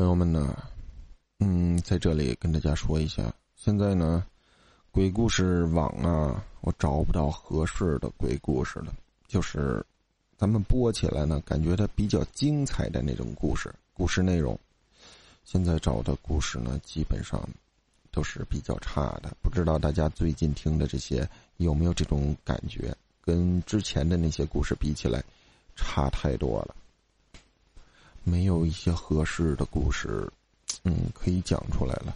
朋友们呢，嗯，在这里跟大家说一下，现在呢，鬼故事网啊，我找不到合适的鬼故事了。就是咱们播起来呢，感觉它比较精彩的那种故事，故事内容，现在找的故事呢，基本上都是比较差的。不知道大家最近听的这些有没有这种感觉？跟之前的那些故事比起来，差太多了。没有一些合适的故事，嗯，可以讲出来了。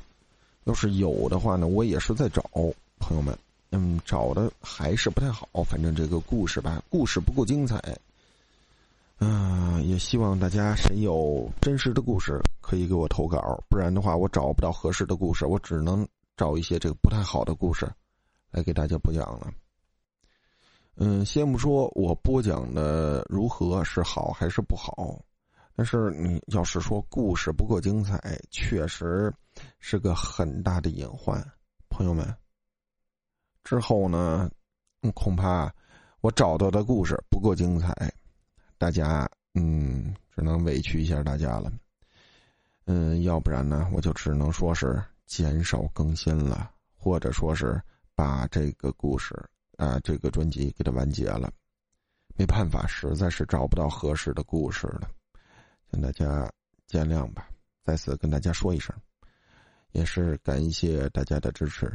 要是有的话呢，我也是在找朋友们，嗯，找的还是不太好。反正这个故事吧，故事不够精彩。嗯，也希望大家谁有真实的故事可以给我投稿，不然的话我找不到合适的故事，我只能找一些这个不太好的故事来给大家播讲了。嗯，先不说我播讲的如何是好还是不好。但是你要是说故事不够精彩，确实是个很大的隐患，朋友们。之后呢，恐怕我找到的故事不够精彩，大家嗯，只能委屈一下大家了。嗯，要不然呢，我就只能说是减少更新了，或者说是把这个故事啊，这个专辑给它完结了。没办法，实在是找不到合适的故事了。跟大家见谅吧，再次跟大家说一声，也是感谢大家的支持。